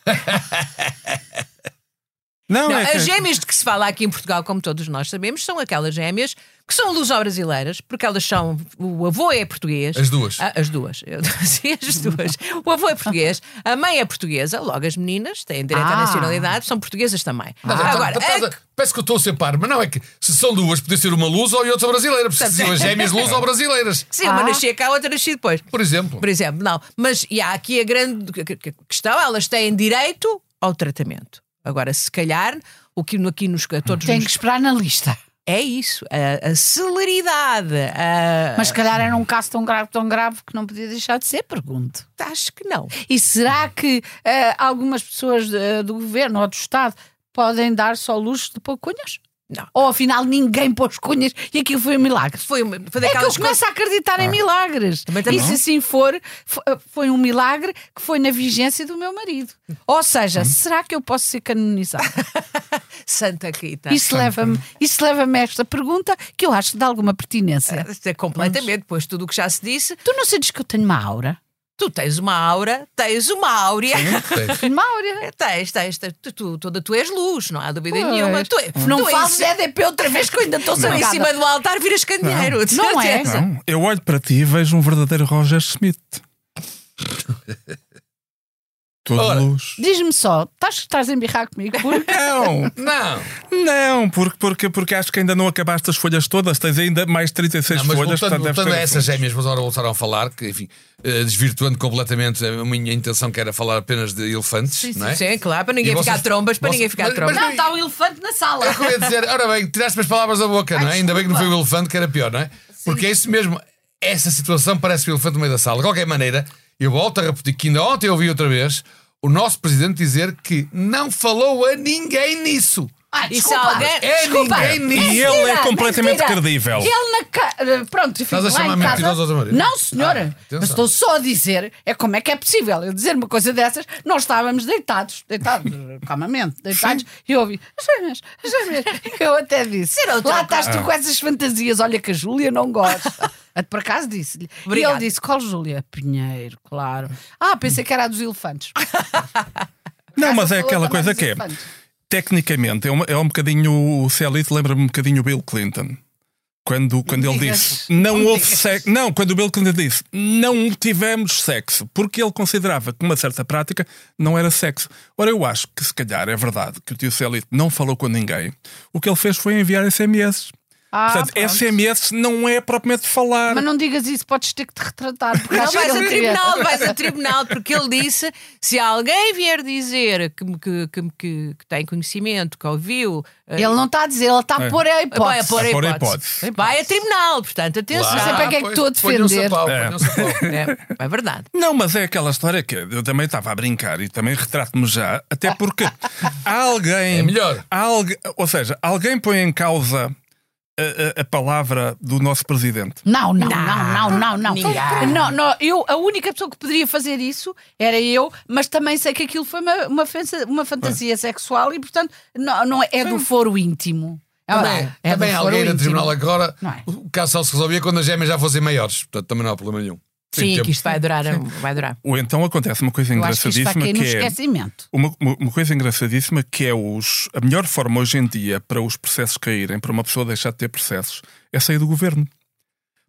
Não, Não, é que- as gêmeas de que se fala aqui em Portugal, como todos nós sabemos, são aquelas gêmeas que são luso-brasileiras, porque elas são. O avô é português. As duas. Ah, as duas. Eu [laughs] dizia as duas. O avô é português, a mãe é portuguesa, logo as meninas têm direito à Ah. nacionalidade, são portuguesas também. Então, Agora, então, estás a- a- Parece que eu estou a ser par, mas não é que se são duas, podia ser uma luz ou outra brasileira, porque se são as gêmeas [laughs] luz ou brasileiras. sim, uma Ah. nascia cá, a outra nascia depois. Por exemplo. Por exemplo, não. Mas e há aqui a grande que- que- que- questão: elas têm direito ao tratamento. Agora, se calhar, o que aqui nos, a todos Tem nos que esperar na lista. É isso, a, a celeridade. a- Mas se calhar era um caso tão grave, tão grave que não podia deixar de ser, pergunto. acho que não. E será que eh, algumas pessoas eh, do governo ou do Estado podem dar só luxo de pôr cunhas? Não. Ou afinal ninguém pôs cunhas e aquilo foi um milagre? Foi, uma, foi É que eu começo a acreditar em milagres. E se assim for, fo- foi um milagre que foi na vigência do meu marido. Ou seja, será que eu posso ser canonizada? [laughs] Santa Rita. Isso leva-me isso leva a esta pergunta que eu acho dá alguma pertinência. É completamente, pois tudo o que já se disse, Tu não sentes que eu tenho uma aura? Tu tens uma aura, tens uma áurea. Tenho [laughs] uma aura. Tens, tens, tens, tu, tu, toda tu és luz, não há dúvida Pois. nenhuma. Tu, Não tu faço cima- EDP outra vez que eu ainda estou em cima do altar viras candeeiro. de Não [laughs] é? Não, eu olho para ti e vejo um verdadeiro Roger Smith. [laughs] Todo Ora. luz. Diz-me só, estás, estás a embirrar comigo? Porque [laughs] Não, Não. não, porque, porque, porque acho que ainda não acabaste as folhas todas, tens ainda mais 36 Não, mas folhas, voltando, portanto voltando a essas assuntos. gêmeas, mas agora voltaram a falar, que enfim, eh, desvirtuando completamente a minha intenção, que era falar apenas de elefantes, não é? Sim, claro, para ninguém E ficar vocês- trombas, para vocês- ninguém ficar mas- trombas. mas- não, está um elefante na sala. É o eu ia dizer, ora bem, tiraste-me as palavras da boca, não é? Ai, Ainda bem que não foi o elefante que era pior, não é? Porque é isso mesmo, essa situação parece o elefante no meio da sala. De qualquer maneira, eu volto a repetir que ainda ontem eu ouvi outra vez o nosso presidente dizer que não falou a ninguém nisso. Ai, E se alguém- É Desculpa. ninguém. E ele é completamente mentira. credível. Ele na cara. Pronto, Estás a fico lá chamar em casa. mentiroso ao teu marido? Não, senhora. Ah, atenção. estou só a dizer é como é que é possível eu dizer uma coisa dessas. Nós estávamos deitados, deitados, [laughs] calmamente, deitados, e eu ouvi as gêmeas, as [laughs] gêmeas. Eu até disse: outra Lá estás Ah. tu com essas fantasias. Olha que a Júlia não gosta. [laughs] Por acaso disse-lhe. E Obrigada. ele disse: Qual Júlia? Pinheiro, claro. Ah, pensei que era a dos elefantes. Não, mas é aquela coisa que é, elefantes. Tecnicamente, é, uma, é um bocadinho, o Celito lembra-me um bocadinho o Bill Clinton. Quando, quando ele digas. disse não Não houve digas. sexo, não, quando o Bill Clinton disse não tivemos sexo, porque ele considerava que uma certa prática não era sexo. Ora, eu acho que se calhar é verdade que o tio Celito não falou com ninguém, o que ele fez foi enviar SMS. Ah, Portanto, pronto. SMS não é propriamente falar. Mas não digas isso, podes ter que te retratar. Porque Não vais a tribunal, vais a tribunal, porque ele disse: se alguém vier dizer que, que, que, que, que tem conhecimento, que ouviu, eh, Ele não está a dizer, ele está a É. pôr a vai a hipótese. pôr a A pôr a hipótese. hipótese. Vai a tribunal, portanto, atenção. Lá. sempre é que é que pois, estou a defender. pau, É. É, é verdade. Não, mas é aquela história que eu também estava a brincar e também retrato-me já, até porque há [laughs] alguém. É melhor. há algu- ou seja, alguém põe em causa a, a- palavra do nosso presidente. Não, não, não, não, não, não. Não, não. Eu, a única pessoa que poderia fazer isso era eu, mas também sei que aquilo foi uma, uma, fantasia, uma fantasia sexual e, portanto, não, não é, é do foro íntimo. É Também, verdade, é também alguém no tribunal agora, é? o caso só se resolvia quando as gêmeas já fossem maiores. Portanto, também não há problema nenhum. Sim, tempo. que isto vai durar. Vai durar. Ou então acontece uma coisa Eu que engraçadíssima no que é. Uma, uma- coisa engraçadíssima que é os, a melhor forma hoje em dia para os processos caírem, para uma pessoa deixar de ter processos, é sair do governo.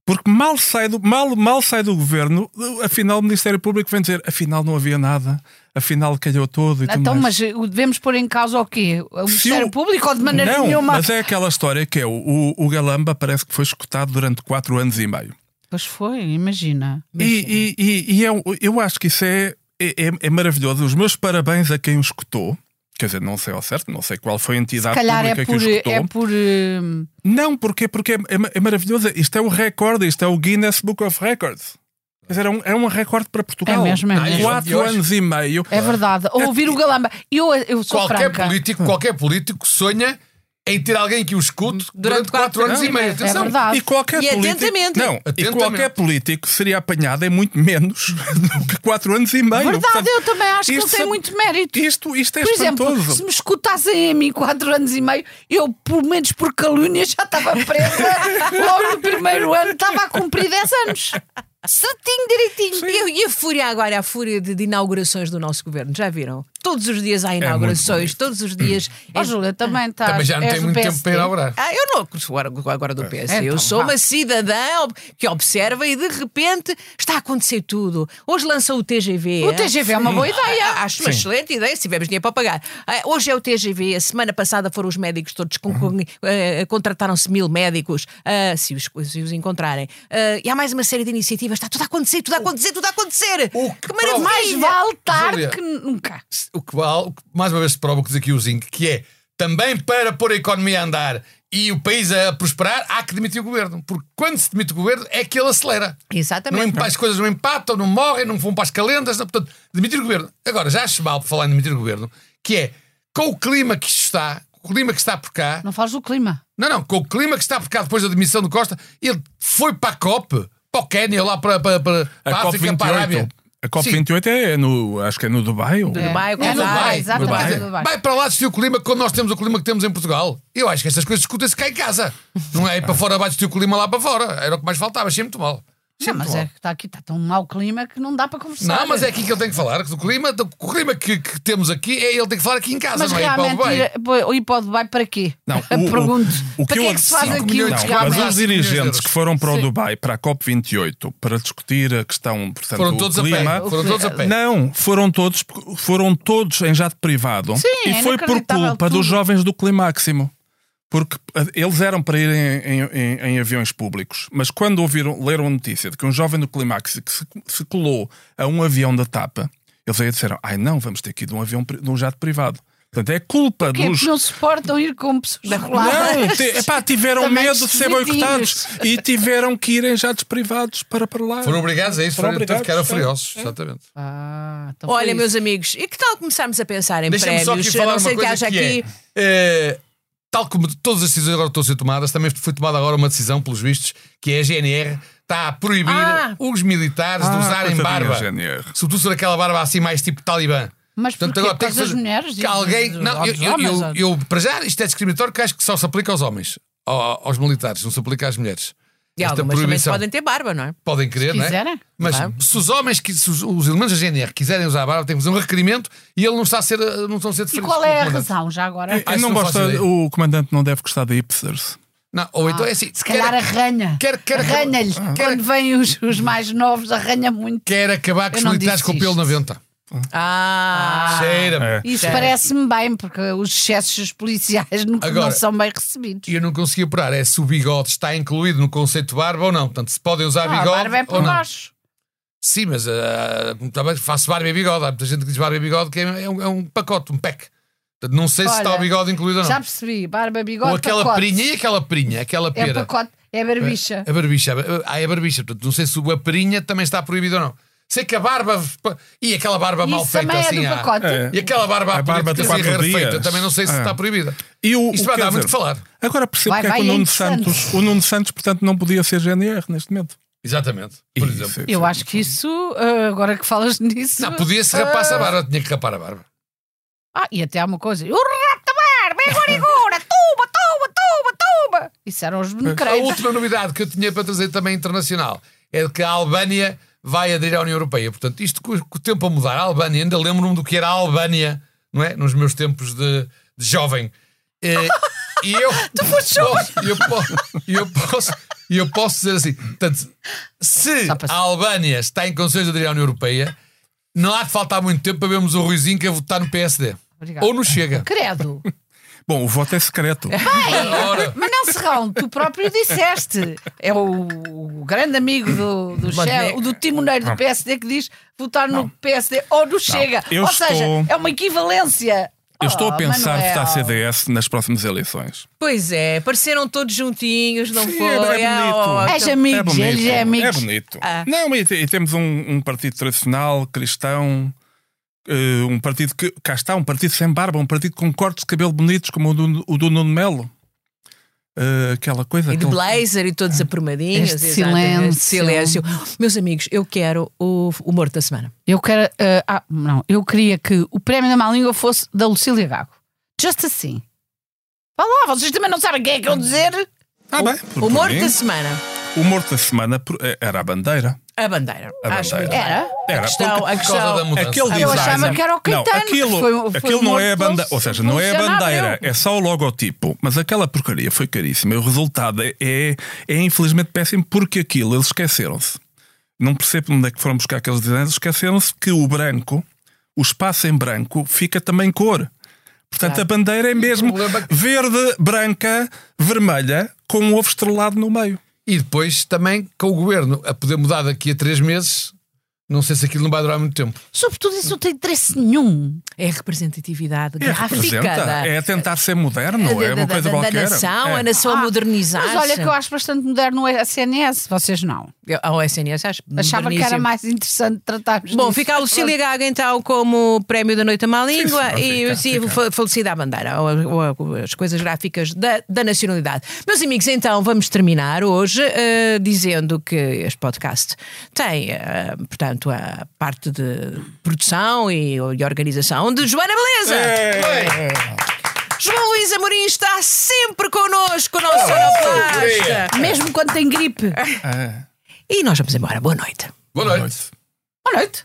Porque mal sai do, mal, mal sai do governo, afinal o Ministério Público vem dizer afinal não havia nada, afinal calhou todo e tudo Então, mas devemos pôr em causa o quê? O Ministério o- Público ou de maneira não, nenhuma? mas é aquela história que é o, o, o Galamba parece que foi escutado durante quatro anos e meio. Pois foi, imagina. E, e, e, e eu, eu acho que isso é, é, é- é maravilhoso. Os meus parabéns a quem o escutou. Quer dizer, não sei ao certo, não sei qual foi a Se entidade calhar é pública por. que o escutou. É por uh, Não, porque, porque é, é- é maravilhoso. Isto é o recorde, isto é o Guinness Book of Records. Quer dizer, é um, é um recorde para Portugal. É mesmo, é mesmo. Quatro anos e meio. É verdade. Ouvir o Galamba. Eu, eu sou Qualquer franca. político, qualquer político sonha em ter alguém que o escute durante, quatro anos e meio. É Atenção. verdade. E qualquer E político, atentamente. não, e Atentamente. qualquer político seria apanhado em muito menos [laughs] do que quatro anos e meio. Verdade, Portanto, eu também acho que ele tem é- muito mérito. Isto, isto é Por exemplo, espantoso. se me escutassem a mim quatro anos e meio, eu, pelo menos por calúnia, já estava presa. [laughs] Logo no primeiro ano, estava a cumprir 10 anos. Certinho, direitinho. E, e a fúria agora, a fúria de, de inaugurações do nosso governo, já viram? Todos os dias há inaugurações, todos os dias. Ó, Júlia, também está. Também já não tem muito tempo para inaugurar. Ah, eu não agora, agora do PS. então, eu sou vá. uma cidadã que observa e de repente está a acontecer tudo. Hoje lançou o TGV. O TGV é uma boa ideia. Ah, Acho uma excelente ideia, se tivermos dinheiro para pagar. Ah, Hoje é o TGV, a semana passada foram os médicos todos, com, eh, contrataram-se mil médicos, ah, se, os, se os encontrarem. Ah, e há mais uma série de iniciativas, está tudo a acontecer, tudo a acontecer, tudo a acontecer. O que que prova- Mais maravilha! vale tarde que nunca. O que, mais uma vez se prova o que diz aqui o Zinc, que é também para pôr a economia a andar e o país a prosperar, há que demitir o governo. Porque quando se demite o governo é que ele acelera. Não Exatamente. empa- as coisas não empatam, não morrem, não vão para as calendas. Não, portanto, demitir o governo. Agora, já acho mal por falar em demitir o governo, que é com o clima que isto está, o clima que está por cá, Não fales do clima. não, não, com o clima que está por cá depois da demissão do Costa, ele foi para a COP, para o Quénia, lá para, para, para, A a África, para a Arábia. COP28. A COP28 é no. Acho que é no Dubai. ou- Dubai, É, com é Dubai. Dubai, exatamente. Dubai. é no Dubai. Vai para lá discutir o clima quando nós temos o clima que temos em Portugal. Eu acho que estas coisas discutem-se cá em casa. Não é ir para fora, vai discutir o clima lá para fora. Era o que mais faltava, achei muito mal. Não, mas é que está aqui, está tão mau clima que não dá para conversar. Não, mas é aqui que ele tem que falar. que O clima, o clima que, que temos aqui é ele tem que falar aqui em casa, Mas não é ir para o realmente Dubai. ir, para o Dubai para quê? Não, Eu [laughs] Pergunto. o para eu que é que se faz realmente? mas os dirigentes que foram para o Sim. Dubai, para a COP28, para discutir a questão, portanto, Foram do todos a clima, pé. Foram todos a pé. Não, foram todos, foram todos em jato privado. Sim, e é foi por culpa tudo. dos jovens do Climáximo. Porque eh, eles eram para ir em, em- em- em aviões públicos, mas quando ouviram, leram a notícia de que um jovem do que se, se colou a um avião da TAPA, eles aí disseram: ai não, vamos ter que ir de um, avião, de um jato privado. Portanto, é culpa Porque dos. não suportam ir com pessoas Não, te- epá, tiveram Também medo de ser boicotados e tiveram que ir em jatos privados para para lá. Foram obrigados a isso, Foram foram, obrigados, ficaram é. furiosos. Exatamente. Ah, então Olha, meus amigos, e que tal começarmos a pensar em Deixa-me só aqui prémios? A falar não uma ser que coisa haja que aqui. é, tal como todas as decisões agora estão a ser tomadas, também foi tomada agora uma decisão, pelos vistos, que é a GNR está a proibir Ah. os militares de Ah, usarem coitadinha barba. GNR. Sobretudo ser aquela barba assim mais tipo talibã. Mas porquê? Por causa das mulheres? Que alguém. Não, eu, eu, homens, eu- eu- para já, isto é discriminatório que acho que só se aplica aos homens, ao- aos militares, não se aplica às mulheres. E Esta algumas também proibição. podem ter barba, não é? Podem querer, Se não é? Mas Claro. se os homens, que- se os, os elementos da GNR quiserem usar a barba, fazer um requerimento e ele não está a ser, não estão a ser E qual pelo é a razão já agora? Ah, Eu não gosta, o comandante não deve gostar de hipsters. Não, ou então é assim. Se calhar arranha. quer- quer- Arranha-lhe. quer- Quando vêm os, os mais novos, arranha muito. Quer acabar com os militares com pelo isto. na venta. Ah, Cheira-me. É. Isso parece-me bem, porque os excessos policiais [laughs] não, Agora- não são bem recebidos. E eu não consegui apurar é se o bigode está incluído no conceito de barba ou não. Portanto, se podem usar Ah, a bigode barba é ou por não. baixo. Sim, mas ah, também faço barba e bigode. Há muita gente que diz barba e bigode que é, é um, é um pacote, um pack. Portanto, não sei se Olha, está o bigode incluído ou não. Já percebi. Barba, bigode, ou aquela pacote. perinha e aquela perinha, aquela É pera. pacote, é barbicha. A barbicha. Ah, é a barbicha. Portanto, não sei se a perinha também está proibida ou não. Sei que a barba. E aquela barba mal Isso feita também assim. é do ah, pacote. É. E aquela barba, A à barba de política, assim, quatro dias. também não sei se É. está proibida. E o, Isto o- vai quer dar muito dizer, que falar. Agora percebo Vai, que é que o é Nuno interessante. Santos, o Nuno Santos, portanto, não podia ser GNR neste momento. Exatamente. Por Isso, exemplo. isso. Eu acho que isso, ah, agora que falas nisso. Não, podia-se rapar-se a ah, barba, tinha que rapar a barba. Ah, e até há uma coisa. O rato da barba, é agora, agora, tuba, tuba, tuba, tuba. Isso eram os A bonecreiros. última novidade que eu tinha para trazer também internacional é de que a Albânia vai aderir à União Europeia. Portanto, isto com o tempo a mudar, a Albânia, ainda lembro-me do que era a Albânia, não é? Nos meus tempos de, de jovem. E, [laughs] e eu, posso, eu, posso, eu, posso, eu posso dizer assim: portanto, se a Albânia está em condições de aderir à União Europeia, não há de faltar muito tempo para vermos o Ruizinho que a votar no PSD. Ou no Chega. Credo. [laughs] Bom, o voto é secreto. Mas não, Serrão, tu próprio disseste. É o, o grande amigo do, do, chefe, do timoneiro do PSD que diz votar no PSD ou no Chega. ou seja, estou- é uma equivalência. Eu estou a Oh, pensar Manuel. votar CDS nas próximas eleições. Pois é, pareceram todos juntinhos, não Sim, foi? é- é bonito. És então- amigos, é bonito. é amigos. É bonito. Ah. Não, e, e temos um, um partido tradicional, cristão, eh, um partido que. Cá está, um partido sem barba, um partido com cortes de cabelo bonitos, como o do, o do Nuno Melo. Eh, aquela coisa. E de aquele- blazer e todos aprumadiinhos. Este silêncio. silêncio. Meus amigos, eu quero o, o morto da semana. Eu quero. eh, ah, não, eu queria que o prémio da má língua fosse da Lucília Gago. Just assim. Vá lá, vocês também não sabem quem é que eu dizer. Ah, bem, da semana. O morto da semana eh, era a bandeira. A bandeira. A Acho bandeira. muito bem. Era? Era, a questão, porque- a Por causa da questão. mudança. Aquele Eu design- achava que era o Caetano, Não, aquilo, que foi- foi aquilo não é a bandeira. Ou seja, não é a bandeira, é só o logotipo. Mas aquela porcaria foi caríssima. E o resultado é, é, é infelizmente péssimo porque aquilo eles esqueceram-se. Não percebo onde é que foram buscar aqueles designs. Esqueceram-se que o branco, o espaço em branco, fica também cor. Portanto, a bandeira é mesmo problema- verde, branca, vermelha, com um ovo estrelado no meio. E depois também com o governo a poder mudar daqui a três meses, não sei se aquilo não vai durar muito tempo. Sobretudo isso não tem interesse nenhum. É a representatividade É, gráfica representa, da, é tentar ser moderno, da, é uma da- coisa da- da qualquer. nação, É. a nação a Ah, modernizar. Mas olha que eu acho bastante moderno o SNS, vocês não. Ao SNS, acho Achava que era mais interessante tratarmos Bom, disso. fica a Lucília Gaga então como prémio da Noite à Má Língua Sim, e fica, sim, fica. fa- falecida a bandeira, ou, ou as coisas gráficas da, da nacionalidade. Meus amigos, então vamos terminar hoje eh, dizendo que este podcast tem, eh, portanto, a parte de produção e, e organização de Joana Beleza. É. João Luís Amorim está sempre connosco, nosso sonoplasta. Mesmo quando tem gripe. É. E nós vamos embora. Boa noite. Boa Boa noite. noite. Boa noite.